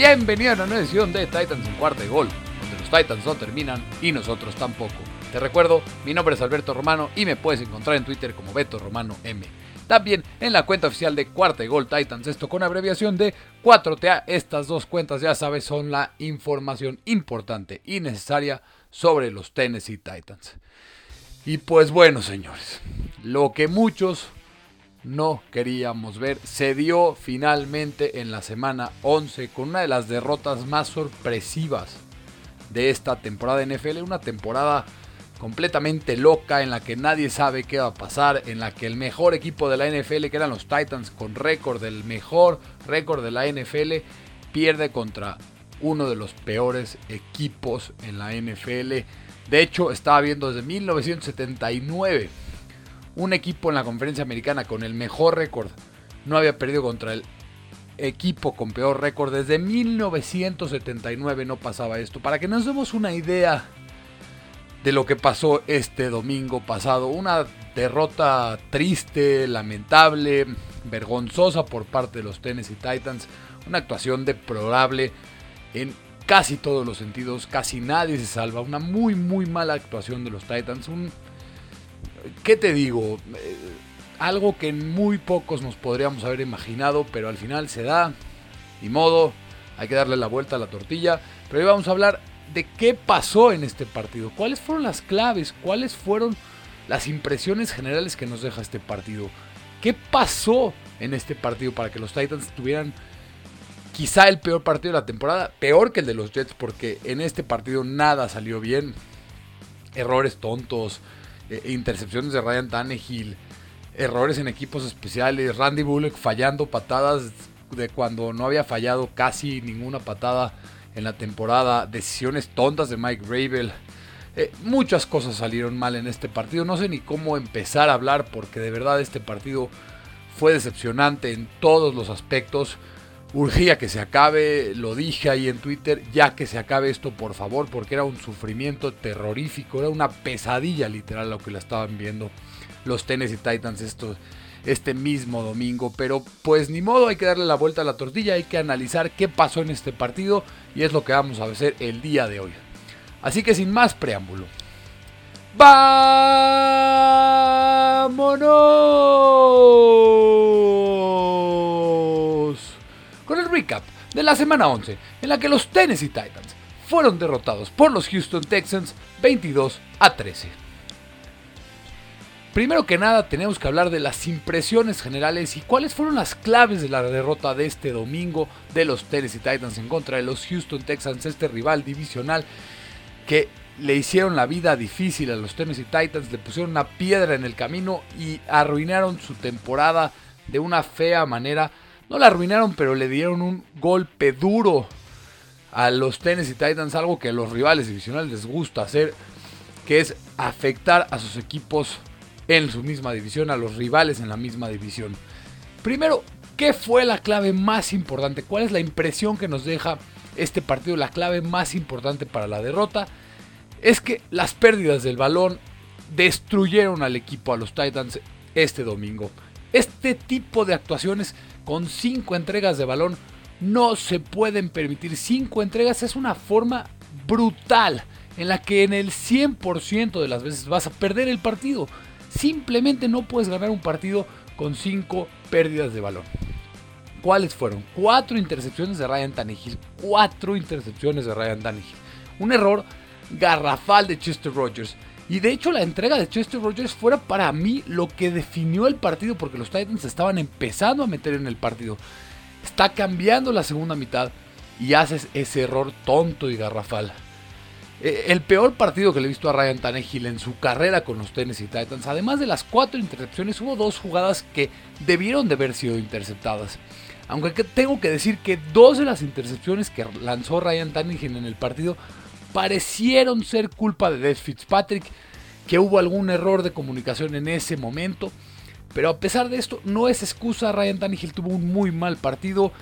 Bienvenido a una nueva edición de Titans en cuarta gol, donde los Titans no terminan y nosotros tampoco. Te recuerdo, mi nombre es Alberto Romano y me puedes encontrar en Twitter como Beto Romano M. También en la cuenta oficial de Cuarta Gol Titans, esto con abreviación de 4TA. Estas dos cuentas, ya sabes, son la información importante y necesaria sobre los Tennessee Titans. Y pues bueno, señores, lo que muchos no queríamos ver. Se dio finalmente en la semana 11 con una de las derrotas más sorpresivas de esta temporada de NFL. Una temporada completamente loca en la que nadie sabe qué va a pasar, en la que el mejor equipo de la NFL, que eran los Titans, con récord del mejor récord de la NFL, pierde contra uno de los peores equipos en la NFL. De hecho, estaba viendo desde 1979 un equipo en la conferencia americana con el mejor récord no había perdido contra el equipo con peor récord desde 1979 no pasaba esto. Para que nos demos una idea de lo que pasó este domingo pasado, una derrota triste, lamentable, vergonzosa por parte de los Tennessee Titans, una actuación deplorable en casi todos los sentidos, casi nadie se salva, una muy muy mala actuación de los Titans, un ¿qué te digo? Eh, algo que muy pocos nos podríamos haber imaginado, pero al final se da. Ni modo, hay que darle la vuelta a la tortilla. Pero hoy vamos a hablar de qué pasó en este partido. ¿Cuáles fueron las claves? ¿Cuáles fueron las impresiones generales que nos deja este partido? ¿Qué pasó en este partido para que los Titans tuvieran quizá el peor partido de la temporada? Peor que el de los Jets porque en este partido nada salió bien. Errores tontos, eh, intercepciones de Ryan Tannehill, errores en equipos especiales, Randy Bullock fallando patadas de cuando no había fallado casi ninguna patada en la temporada, decisiones tontas de Mike Rabel. Eh, muchas cosas salieron mal en este partido. No sé ni cómo empezar a hablar porque de verdad este partido fue decepcionante en todos los aspectos. Urgía que se acabe, lo dije ahí en Twitter, ya que se acabe esto por favor, porque era un sufrimiento terrorífico, era una pesadilla literal lo que la estaban viendo los Tennessee Titans esto, este mismo domingo. Pero pues ni modo, hay que darle la vuelta a la tortilla, hay que analizar qué pasó en este partido y es lo que vamos a hacer el día de hoy. Así que sin más preámbulo, ¡vámonos! con el recap de la semana 11, en la que los Tennessee Titans fueron derrotados por los Houston Texans 22 a 13. Primero que nada tenemos que hablar de las impresiones generales y cuáles fueron las claves de la derrota de este domingo de los Tennessee Titans en contra de los Houston Texans, este rival divisional que le hicieron la vida difícil a los Tennessee Titans, le pusieron una piedra en el camino y arruinaron su temporada de una fea manera no la arruinaron, pero le dieron un golpe duro a los Tennessee Titans, algo que a los rivales divisionales les gusta hacer, que es afectar a sus equipos en su misma división, a los rivales en la misma división. Primero, ¿qué fue la clave más importante? ¿Cuál es la impresión que nos deja este partido? La clave más importante para la derrota es que las pérdidas del balón destruyeron al equipo, a los Titans, este domingo. Este tipo de actuaciones con 5 entregas de balón no se pueden permitir. 5 entregas es una forma brutal en la que en el 100% de las veces vas a perder el partido. Simplemente no puedes ganar un partido con 5 pérdidas de balón. ¿Cuáles fueron? 4 intercepciones de Ryan Tannehill. 4 intercepciones de Ryan Tannehill. Un error garrafal de Chester Rogers. Y de hecho la entrega de Chester Rogers fuera para mí lo que definió el partido porque los Titans estaban empezando a meter en el partido. Está cambiando la segunda mitad y haces ese error tonto y garrafal. E, el peor partido que le he visto a Ryan Tannehill en su carrera con los Tennessee Titans, además de las cuatro intercepciones, hubo dos jugadas que debieron de haber sido interceptadas. Aunque tengo que decir que dos de las intercepciones que lanzó Ryan Tannehill en el partido parecieron ser culpa de Des Fitzpatrick, que hubo algún error de comunicación en ese momento. Pero a pesar de esto, no es excusa. Ryan Tannehill tuvo un muy mal partido.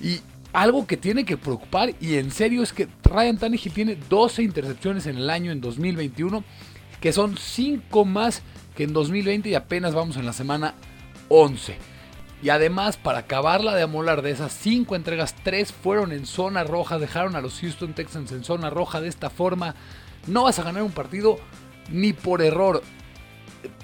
Y algo que tiene que preocupar, y en serio, es que Ryan Tannehill tiene 12 intercepciones en el año en 2021, que son 5 más que en 2020 y apenas vamos en la semana 11. Y además, para acabarla de amolar de esas 5 entregas, 3 fueron en zona roja, dejaron a los Houston Texans en zona roja de esta forma. No vas a ganar un partido ni por error.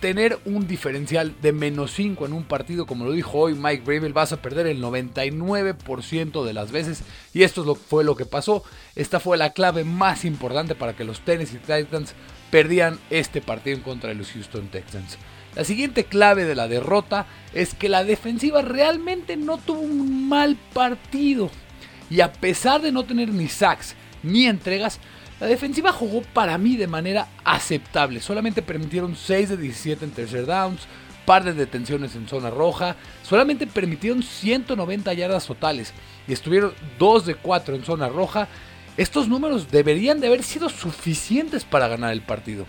Tener un diferencial de menos 5 en un partido, como lo dijo hoy Mike Bravel, vas a perder el 99% de las veces. Y esto fue lo que pasó. Esta fue la clave más importante para que los Tennessee Titans perdían este partido en contra de los Houston Texans. La siguiente clave de la derrota es que la defensiva realmente no tuvo un mal partido. Y a pesar de no tener ni sacks ni entregas, la defensiva jugó para mí de manera aceptable. Solamente permitieron 6 de 17 en tercer downs, par de detenciones en zona roja, solamente permitieron 190 yardas totales y estuvieron 2 de 4 en zona roja. Estos números deberían de haber sido suficientes para ganar el partido.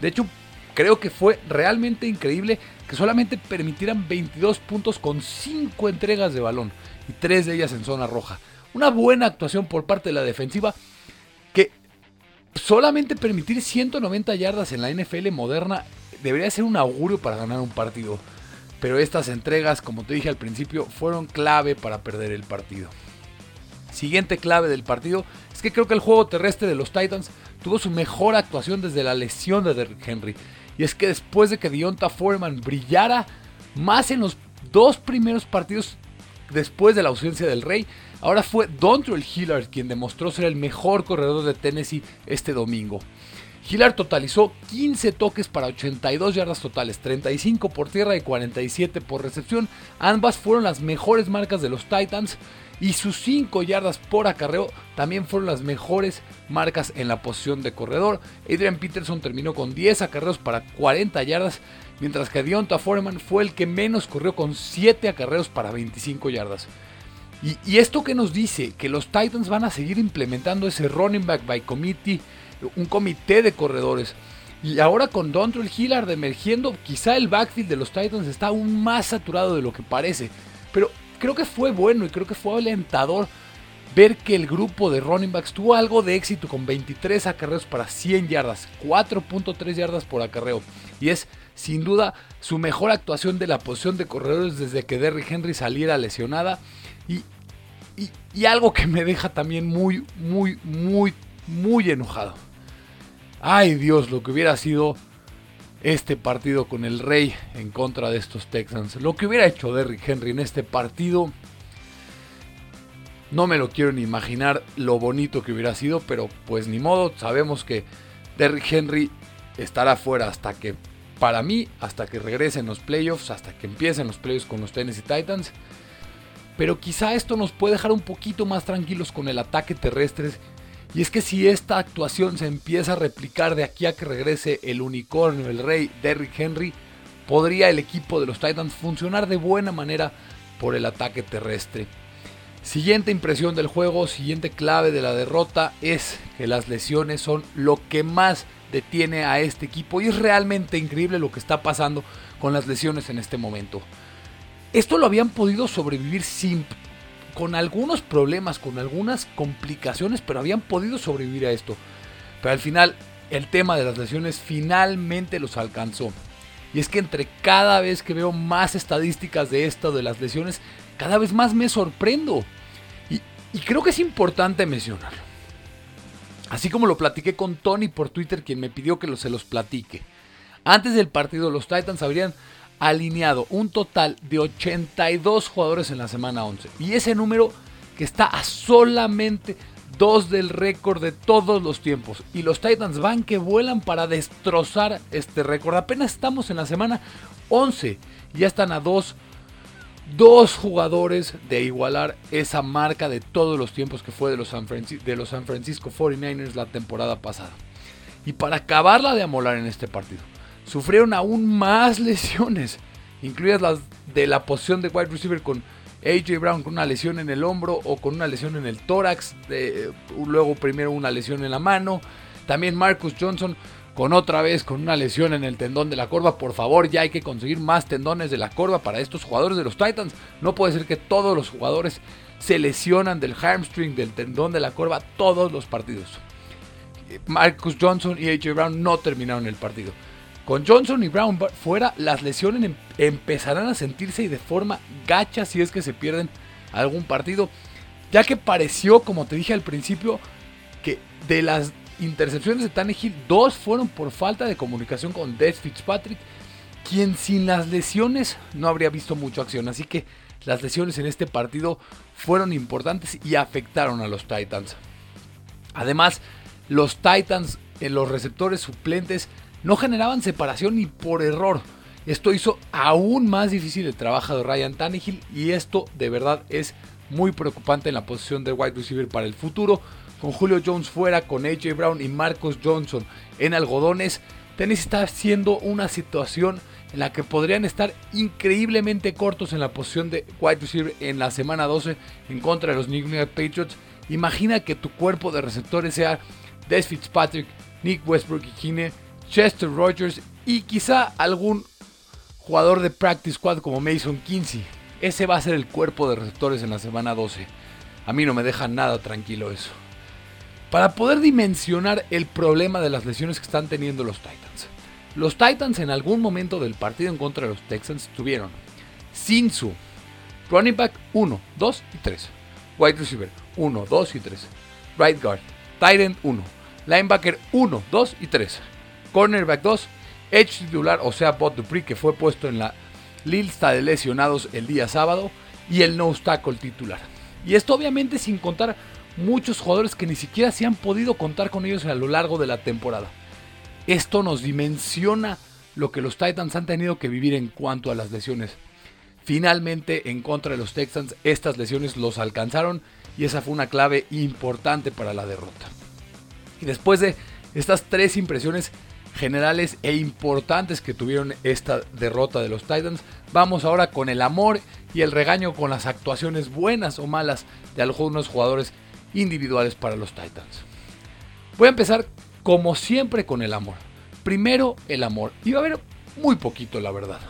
De hecho, Creo que fue realmente increíble que solamente permitieran 22 puntos con 5 entregas de balón y 3 de ellas en zona roja. Una buena actuación por parte de la defensiva que solamente permitir 190 yardas en la NFL moderna debería ser un augurio para ganar un partido. Pero estas entregas, como te dije al principio, fueron clave para perder el partido. Siguiente clave del partido es que creo que el juego terrestre de los Titans tuvo su mejor actuación desde la lesión de Derrick Henry. Y es que después de que Dionta Foreman brillara más en los dos primeros partidos después de la ausencia del Rey, ahora fue Dontrell Hillard quien demostró ser el mejor corredor de Tennessee este domingo. Hillard totalizó 15 toques para 82 yardas totales, 35 por tierra y 47 por recepción. Ambas fueron las mejores marcas de los Titans y sus 5 yardas por acarreo también fueron las mejores marcas en la posición de corredor. Adrian Peterson terminó con 10 acarreos para 40 yardas, mientras que Dionta Foreman fue el que menos corrió con 7 acarreos para 25 yardas. Y, esto que nos dice que los Titans van a seguir implementando ese running back by committee, un comité de corredores. Y ahora con Dontrell Hillard emergiendo, quizá el backfield de los Titans está aún más saturado de lo que parece. Pero creo que fue bueno y creo que fue alentador ver que el grupo de running backs tuvo algo de éxito con 23 acarreos para 100 yardas, 4.3 yardas por acarreo. Y es sin duda su mejor actuación de la posición de corredores desde que Derrick Henry saliera lesionada. Y, y, y algo que me deja también muy, muy, muy, muy enojado. Ay Dios, lo que hubiera sido este partido con el Rey en contra de estos Texans. Lo que hubiera hecho Derrick Henry en este partido, no me lo quiero ni imaginar lo bonito que hubiera sido, pero pues ni modo, sabemos que Derrick Henry estará fuera hasta que, para mí, hasta que regresen los playoffs, hasta que empiecen los playoffs con los Tennessee Titans. Pero quizá esto nos puede dejar un poquito más tranquilos con el ataque terrestre y es que si esta actuación se empieza a replicar de aquí a que regrese el unicornio, el rey Derrick Henry, podría el equipo de los Titans funcionar de buena manera por el ataque terrestre. Siguiente impresión del juego, siguiente clave de la derrota es que las lesiones son lo que más detiene a este equipo y es realmente increíble lo que está pasando con las lesiones en este momento. Esto lo habían podido sobrevivir sin con algunos problemas, con algunas complicaciones, pero habían podido sobrevivir a esto. Pero al final, el tema de las lesiones finalmente los alcanzó. Y es que entre cada vez que veo más estadísticas de esto, de las lesiones, cada vez más me sorprendo. Y, creo que es importante mencionarlo. Así como lo platiqué con Tony por Twitter, quien me pidió que se los platique. Antes del partido, los Titans habrían alineado un total de 82 jugadores en la semana 11. Y ese número que está a solamente dos del récord de todos los tiempos. Y los Titans van que vuelan para destrozar este récord. Apenas estamos en la semana 11. Y ya están a dos, dos jugadores de igualar esa marca de todos los tiempos que fue de los San, de los San Francisco 49ers la temporada pasada. Y para acabarla de amolar en este partido sufrieron aún más lesiones, incluidas las de la posición de wide receiver con AJ Brown con una lesión en el hombro o con una lesión en el tórax, luego primero una lesión en la mano, también Marcus Johnson con otra vez con una lesión en el tendón de la corva. Por favor, ya hay que conseguir más tendones de la corva para estos jugadores de los Titans. No puede ser que todos los jugadores se lesionan del hamstring, del tendón de la corva, todos los partidos. Marcus Johnson y AJ Brown no terminaron el partido. Con Johnson y Brown fuera, las lesiones em-, empezarán a sentirse y de forma gacha si es que se pierden algún partido, ya que pareció, como te dije al principio, que de las intercepciones de Tannehill, dos fueron por falta de comunicación con Des Fitzpatrick, quien sin las lesiones no habría visto mucha acción. Así que las lesiones en este partido fueron importantes y afectaron a los Titans. Además, los Titans en los receptores suplentes no generaban separación ni por error. Esto hizo aún más difícil el trabajo de Ryan Tannehill y esto de verdad es muy preocupante en la posición de wide receiver para el futuro. Con Julio Jones fuera, con AJ Brown y Marcos Johnson en algodones, Tennessee está haciendo una situación en la que podrían estar increíblemente cortos en la posición de wide receiver en la semana 12 en contra de los New England Patriots. Imagina que tu cuerpo de receptores sea Des Fitzpatrick, Nick Westbrook y Kine, Chester Rogers y quizá algún jugador de practice squad como Mason Kinsey. Ese va a ser el cuerpo de receptores en la semana 12. A mí no me deja nada tranquilo eso. Para poder dimensionar el problema de las lesiones que están teniendo los Titans. Los Titans en algún momento del partido en contra de los Texans tuvieron Sinsu, running back 1, 2 y 3, wide receiver 1, 2 y 3, right guard, tight end 1, linebacker 1, 2 y 3, cornerback 2, edge titular, o sea, Bot Dupree que fue puesto en la lista de lesionados el día sábado y el no tackle titular. Y esto obviamente sin contar muchos jugadores que ni siquiera se han podido contar con ellos a lo largo de la temporada. Esto nos dimensiona lo que los Titans han tenido que vivir en cuanto a las lesiones. Finalmente, en contra de los Texans, estas lesiones los alcanzaron y esa fue una clave importante para la derrota. Y después de estas tres impresiones generales e importantes que tuvieron esta derrota de los Titans, vamos ahora con el amor y el regaño con las actuaciones buenas o malas de algunos jugadores individuales para los Titans. Voy a empezar como siempre con el amor. Primero el amor. Y va a haber muy poquito, la verdad.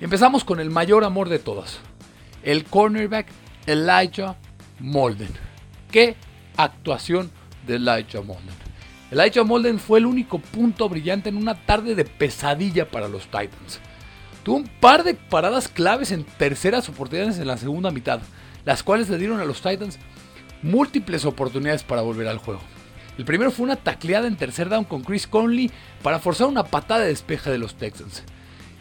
Empezamos con el mayor amor de todas. El cornerback Elijah Molden. ¿Qué actuación de Elijah Molden? Elijah Molden fue el único punto brillante en una tarde de pesadilla para los Titans. Tuvo un par de paradas claves en terceras oportunidades en la segunda mitad, las cuales le dieron a los Titans múltiples oportunidades para volver al juego. El primero fue una tacleada en tercer down con Chris Conley para forzar una patada de despeje de los Texans.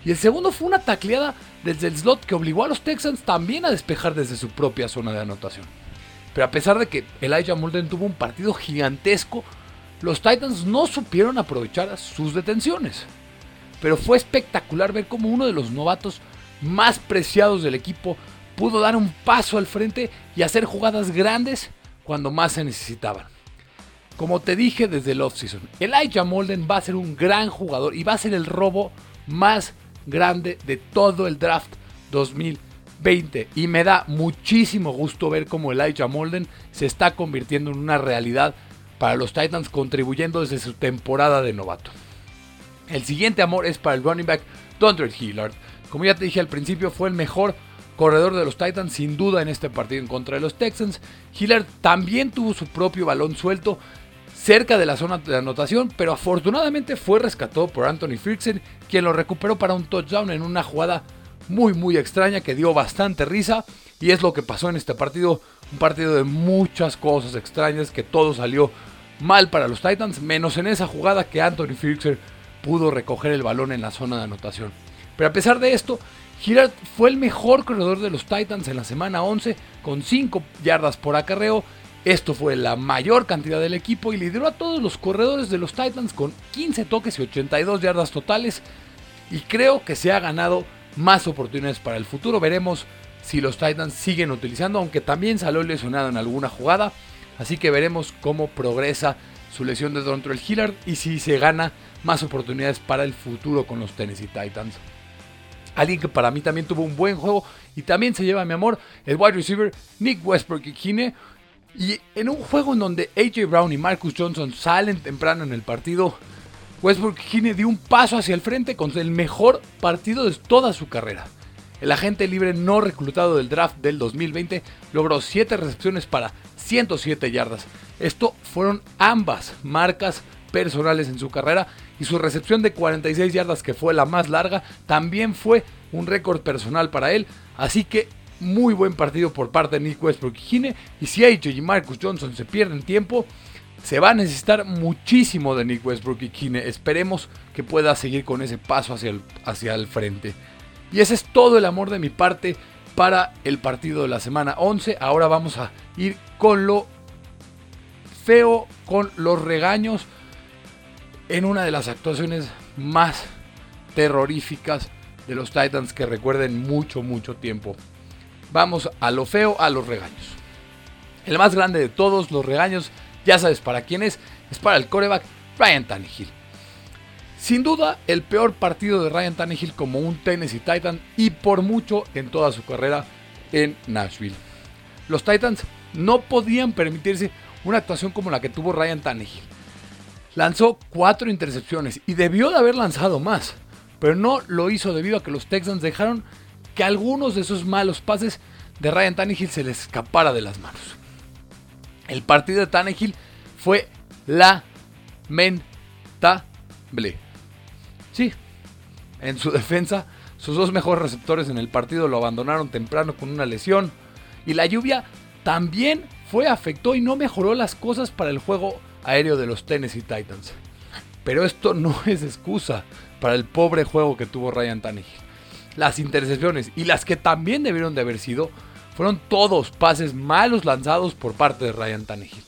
Y el segundo fue una tacleada desde el slot que obligó a los Texans también a despejar desde su propia zona de anotación. Pero a pesar de que Elijah Molden tuvo un partido gigantesco, los Titans no supieron aprovechar sus detenciones. Pero fue espectacular ver cómo uno de los novatos más preciados del equipo pudo dar un paso al frente y hacer jugadas grandes cuando más se necesitaban. Como te dije desde el offseason, Elijah Molden va a ser un gran jugador y va a ser el robo más grande de todo el draft 2020. Y me da muchísimo gusto ver cómo Elijah Molden se está convirtiendo en una realidad para los Titans, contribuyendo desde su temporada de novato. El siguiente amor es para el running back Dondre Hillard. Como ya te dije al principio, fue el mejor corredor de los Titans sin duda en este partido en contra de los Texans. Hillard también tuvo su propio balón suelto cerca de la zona de anotación, pero afortunadamente fue rescatado por Anthony Frickson, quien lo recuperó para un touchdown en una jugada muy muy extraña que dio bastante risa y es lo que pasó en este partido, un partido de muchas cosas extrañas que todo salió mal para los Titans, menos en esa jugada que Anthony Frickson pudo recoger el balón en la zona de anotación. Pero a pesar de esto, Girard fue el mejor corredor de los Titans en la semana 11 con 5 yardas por acarreo esto fue la mayor cantidad del equipo y lideró a todos los corredores de los Titans con 15 toques y 82 yardas totales. Y creo que se ha ganado más oportunidades para el futuro. Veremos si los Titans siguen utilizando, aunque también salió lesionado en alguna jugada. Así que veremos cómo progresa su lesión de Dontrell Hillard y si se gana más oportunidades para el futuro con los Tennessee Titans. Alguien que para mí también tuvo un buen juego y también se lleva mi amor, el wide receiver Nick Westbrook y Kine y en un juego en donde AJ Brown y Marcus Johnson salen temprano en el partido, Westbrook Gine dio un paso hacia el frente con el mejor partido de toda su carrera. El agente libre no reclutado del draft del 2020 logró 7 recepciones para 107 yardas. Esto fueron ambas marcas personales en su carrera y su recepción de 46 yardas que fue la más larga también fue un récord personal para él, así que muy buen partido por parte de Nick Westbrook y y si AJ y Marcus Johnson se pierden tiempo, se va a necesitar muchísimo de Nick Westbrook y Kine. Esperemos que pueda seguir con ese paso hacia el, hacia el frente. Y ese es todo el amor de mi parte para el partido de la semana 11. Ahora vamos a ir con lo feo, con los regaños en una de las actuaciones más terroríficas de los Titans que recuerden mucho, mucho tiempo. Vamos a lo feo, a los regaños. El más grande de todos los regaños ya sabes para quién es, es para el coreback Ryan Tannehill. Sin duda, el peor partido de Ryan Tannehill como un Tennessee Titan y por mucho en toda su carrera en Nashville. Los Titans no podían permitirse una actuación como la que tuvo Ryan Tannehill. Lanzó cuatro intercepciones y debió de haber lanzado más, pero no lo hizo debido a que los Texans dejaron que algunos de esos malos pases de Ryan Tannehill se les escapara de las manos. El partido de Tannehill fue lamentable. Sí, en su defensa, sus dos mejores receptores en el partido lo abandonaron temprano con una lesión. Y la lluvia también fue, afectó y no mejoró las cosas para el juego aéreo de los Tennessee Titans. Pero esto no es excusa para el pobre juego que tuvo Ryan Tannehill. Las intercepciones y las que también debieron de haber sido fueron todos pases malos lanzados por parte de Ryan Tannehill.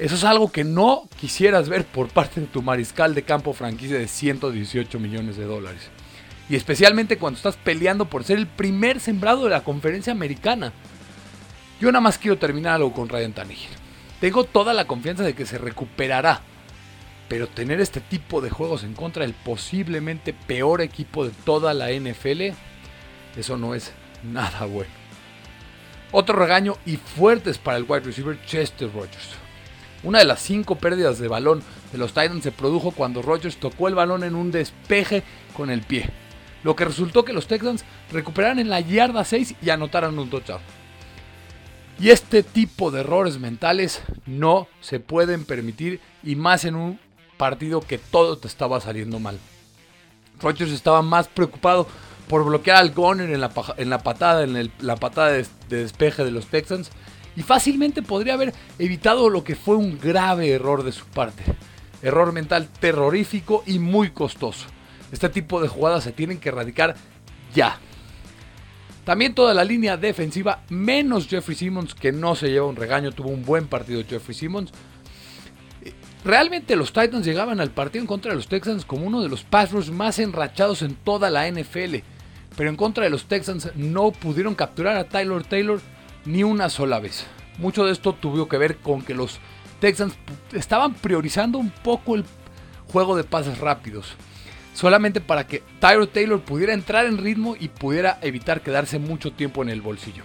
Eso es algo que no quisieras ver por parte de tu mariscal de campo franquicia de 118 millones de dólares. Y especialmente cuando estás peleando por ser el primer sembrado de la conferencia americana. Yo nada más quiero terminar algo con Ryan Tannehill. Tengo toda la confianza de que se recuperará. Pero tener este tipo de juegos en contra del posiblemente peor equipo de toda la NFL, eso no es nada bueno. Otro regaño y fuertes para el wide receiver Chester Rogers. Una de las cinco pérdidas de balón de los Titans se produjo cuando Rogers tocó el balón en un despeje con el pie, lo que resultó que los Texans recuperaran en la yarda 6 y anotaran un touchdown. Y este tipo de errores mentales no se pueden permitir y más en un partido que todo te estaba saliendo mal. Rogers estaba más preocupado por bloquear al Goner en la patada, en la patada de, despeje de los Texans. Y fácilmente podría haber evitado lo que fue un grave error de su parte. Error mental terrorífico y muy costoso. Este tipo de jugadas se tienen que erradicar ya. También toda la línea defensiva, menos Jeffrey Simmons, que no se lleva un regaño, tuvo un buen partido Jeffrey Simmons. Realmente los Titans llegaban al partido en contra de los Texans como uno de los pass más enrachados en toda la NFL pero en contra de los Texans no pudieron capturar a Tyler Taylor ni una sola vez. Mucho de esto tuvo que ver con que los Texans estaban priorizando un poco el juego de pases rápidos, solamente para que Tyler Taylor pudiera entrar en ritmo y pudiera evitar quedarse mucho tiempo en el bolsillo.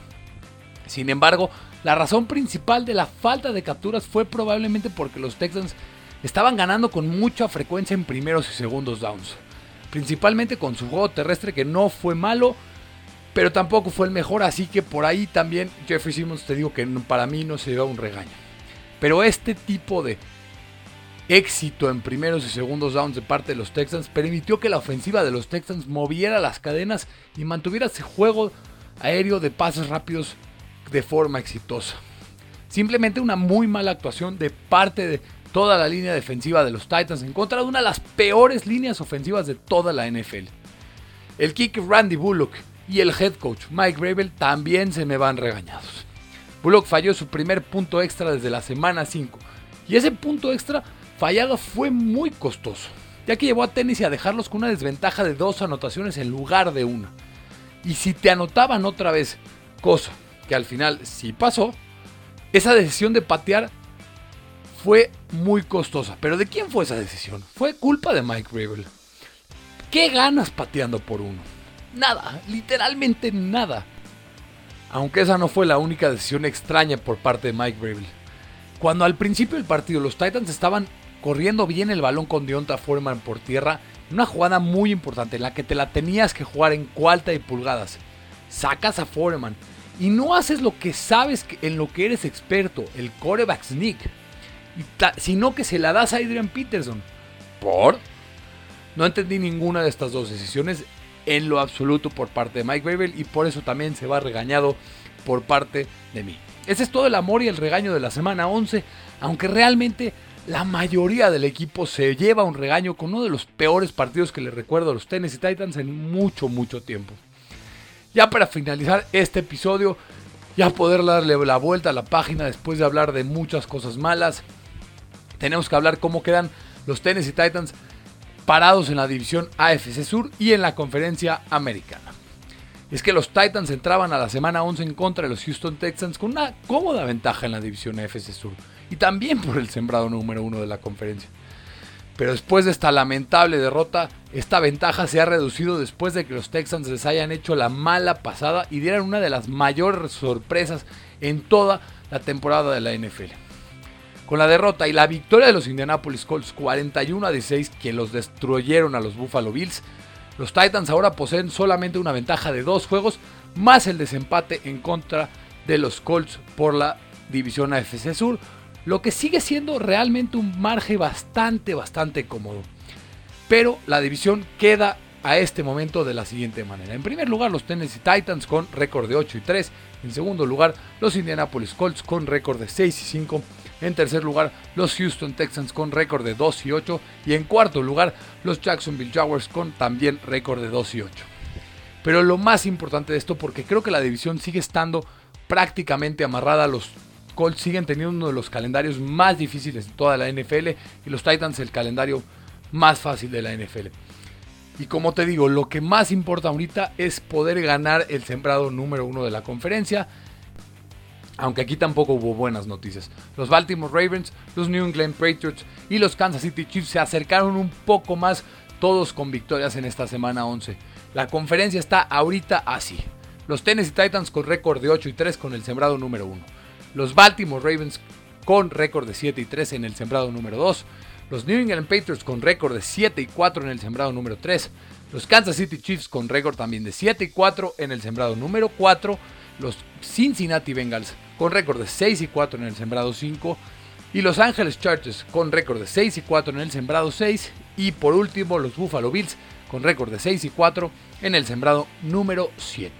Sin embargo, la razón principal de la falta de capturas fue probablemente porque los Texans estaban ganando con mucha frecuencia en primeros y segundos downs principalmente con su juego terrestre que no fue malo, pero tampoco fue el mejor, así que por ahí también Jeffrey Simmons te digo que para mí no se lleva un regaño. Pero este tipo de éxito en primeros y segundos downs de parte de los Texans permitió que la ofensiva de los Texans moviera las cadenas y mantuviera ese juego aéreo de pases rápidos de forma exitosa. Simplemente una muy mala actuación de parte de toda la línea defensiva de los Titans en contra de una de las peores líneas ofensivas de toda la NFL. El kick Randy Bullock y el head coach Mike Gravel también se me van regañados. Bullock falló su primer punto extra desde la semana 5 y ese punto extra fallado fue muy costoso, ya que llevó a Tennessee a dejarlos con una desventaja de dos anotaciones en lugar de una. Y si te anotaban otra vez, cosa que al final sí pasó, esa decisión de patear fue muy costosa. Pero ¿de quién fue esa decisión? Fue culpa de Mike Rabel. ¿Qué ganas pateando por uno? Nada, literalmente nada. Aunque esa no fue la única decisión extraña por parte de Mike Rabel. Cuando al principio del partido los Titans estaban corriendo bien el balón con Deonta Foreman por tierra, una jugada muy importante en la que te la tenías que jugar en cuarta y pulgadas. Sacas a Foreman y no haces lo que sabes en lo que eres experto, el coreback sneak sino que se la das a Adrian Peterson. ¿Por? No entendí ninguna de estas dos decisiones en lo absoluto por parte de Mike Babel y por eso también se va regañado por parte de mí. Ese es todo el amor y el regaño de la semana 11, aunque realmente la mayoría del equipo se lleva un regaño con uno de los peores partidos que le recuerdo a los Tennessee Titans en mucho, mucho tiempo. Ya para finalizar este episodio, ya poder darle la vuelta a la página después de hablar de muchas cosas malas, tenemos que hablar cómo quedan los Tennessee Titans parados en la división AFC Sur y en la conferencia americana. Es que los Titans entraban a la semana 11 en contra de los Houston Texans con una cómoda ventaja en la división AFC Sur y también por el sembrado número uno de la conferencia. Pero después de esta lamentable derrota, esta ventaja se ha reducido después de que los Texans les hayan hecho la mala pasada y dieran una de las mayores sorpresas en toda la temporada de la NFL. Con la derrota y la victoria de los Indianapolis Colts 41 a 16 que los destruyeron a los Buffalo Bills, los Titans ahora poseen solamente una ventaja de dos juegos más el desempate en contra de los Colts por la división AFC Sur, lo que sigue siendo realmente un margen bastante, bastante cómodo. Pero la división queda a este momento de la siguiente manera. En primer lugar, los Tennessee Titans con récord de 8 y 3. En segundo lugar, los Indianapolis Colts con récord de 6 y 5. En tercer lugar, los Houston Texans con récord de 2 y 8. Y en cuarto lugar, los Jacksonville Jaguars con también récord de 2 y 8. Pero lo más importante de esto, porque creo que la división sigue estando prácticamente amarrada, los Colts siguen teniendo uno de los calendarios más difíciles de toda la NFL y los Titans el calendario más fácil de la NFL. Y como te digo, lo que más importa ahorita es poder ganar el sembrado número uno de la conferencia. Aunque aquí tampoco hubo buenas noticias. Los Baltimore Ravens, los New England Patriots y los Kansas City Chiefs se acercaron un poco más, todos con victorias en esta semana 11. La conferencia está ahorita así. Los Tennessee Titans con récord de 8 y 3 con el sembrado número 1. Los Baltimore Ravens con récord de 7 y 3 en el sembrado número 2. Los New England Patriots con récord de 7 y 4 en el sembrado número 3. Los Kansas City Chiefs con récord también de 7 y 4 en el sembrado número 4. Los Cincinnati Bengals con récord de 6 y 4 en el sembrado 5. Y Los Angeles Chargers con récord de 6 y 4 en el sembrado 6. Y por último los Buffalo Bills con récord de 6 y 4 en el sembrado número 7.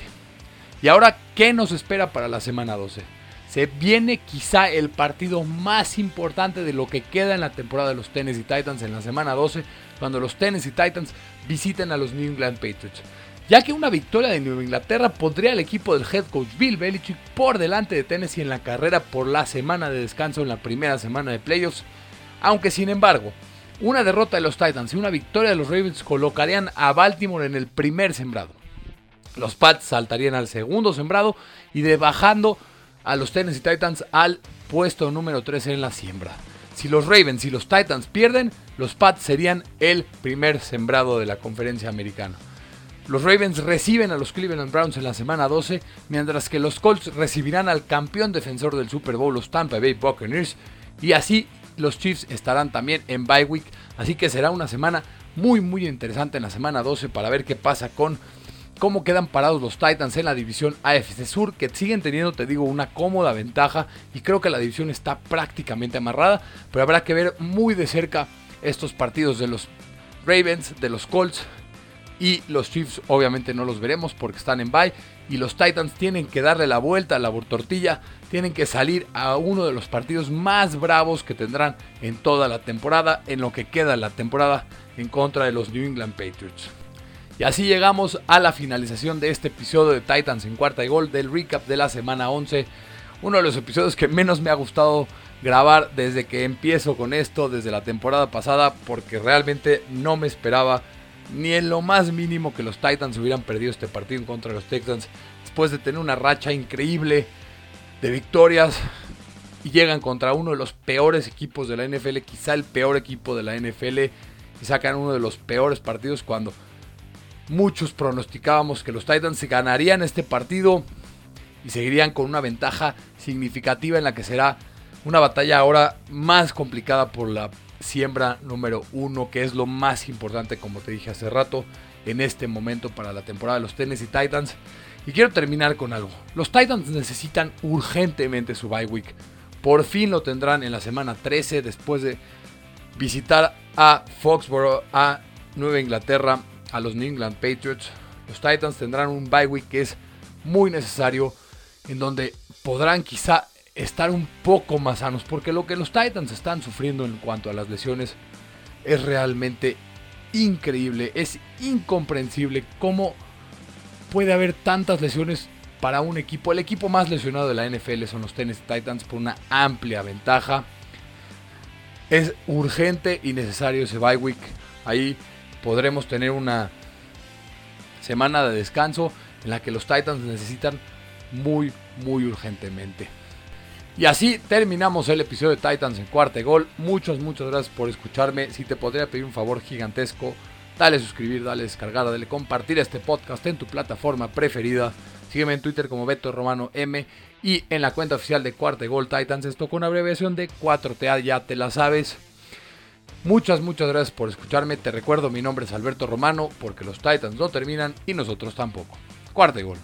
Y ahora, ¿qué nos espera para la semana 12? Se viene quizá el partido más importante de lo que queda en la temporada de los Tennessee Titans en la semana 12, cuando los Tennessee Titans visiten a los New England Patriots ya que una victoria de Nueva Inglaterra pondría al equipo del head coach Bill Belichick por delante de Tennessee en la carrera por la semana de descanso en la primera semana de playoffs, aunque sin embargo, una derrota de los Titans y una victoria de los Ravens colocarían a Baltimore en el primer sembrado. Los Pats saltarían al segundo sembrado y de bajando a los Tennessee Titans al puesto número 3 en la siembra. Si los Ravens y los Titans pierden, los Pats serían el primer sembrado de la conferencia americana. Los Ravens reciben a los Cleveland Browns en la semana 12, mientras que los Colts recibirán al campeón defensor del Super Bowl, los Tampa Bay Buccaneers, y así los Chiefs estarán también en bye week, así que será una semana muy muy interesante en la semana 12 para ver qué pasa con cómo quedan parados los Titans en la división AFC Sur, que siguen teniendo, te digo, una cómoda ventaja y creo que la división está prácticamente amarrada, pero habrá que ver muy de cerca estos partidos de los Ravens, de los Colts, y los Chiefs obviamente no los veremos porque están en bye. Y los Titans tienen que darle la vuelta a la tortilla. Tienen que salir a uno de los partidos más bravos que tendrán en toda la temporada. En lo que queda la temporada en contra de los New England Patriots. Y así llegamos a la finalización de este episodio de Titans en cuarta y gol del recap de la semana 11. Uno de los episodios que menos me ha gustado grabar desde que empiezo con esto, desde la temporada pasada, porque realmente no me esperaba ni en lo más mínimo que los Titans hubieran perdido este partido en contra de los Texans después de tener una racha increíble de victorias y llegan contra uno de los peores equipos de la NFL, quizá el peor equipo de la NFL y sacan uno de los peores partidos cuando muchos pronosticábamos que los Titans se ganarían este partido y seguirían con una ventaja significativa en la que será una batalla ahora más complicada por la siembra número uno, que es lo más importante, como te dije hace rato, en este momento para la temporada de los Tennessee Titans. Y quiero terminar con algo. Los Titans necesitan urgentemente su bye week. Por fin lo tendrán en la semana 13 después de visitar a Foxborough, a Nueva Inglaterra, a los New England Patriots. Los Titans tendrán un bye week que es muy necesario, en donde podrán quizá estar un poco más sanos, porque lo que los Titans están sufriendo en cuanto a las lesiones es realmente increíble, es incomprensible cómo puede haber tantas lesiones para un equipo. El equipo más lesionado de la NFL son los Tennessee Titans por una amplia ventaja. Es urgente y necesario ese bye week. Ahí podremos tener una semana de descanso en la que los Titans necesitan muy, muy urgentemente. Y así terminamos el episodio de Titans en cuarta gol. Muchas, muchas gracias por escucharme. Si te podría pedir un favor gigantesco, dale suscribir, dale descargar, dale compartir este podcast en tu plataforma preferida. Sígueme en Twitter como Beto Romano M y en la cuenta oficial de Cuarta Gol Titans. Esto con abreviación de 4TA, ya te la sabes. Muchas, muchas gracias por escucharme. Te recuerdo, mi nombre es Alberto Romano porque los Titans no terminan y nosotros tampoco. Cuarta Gol.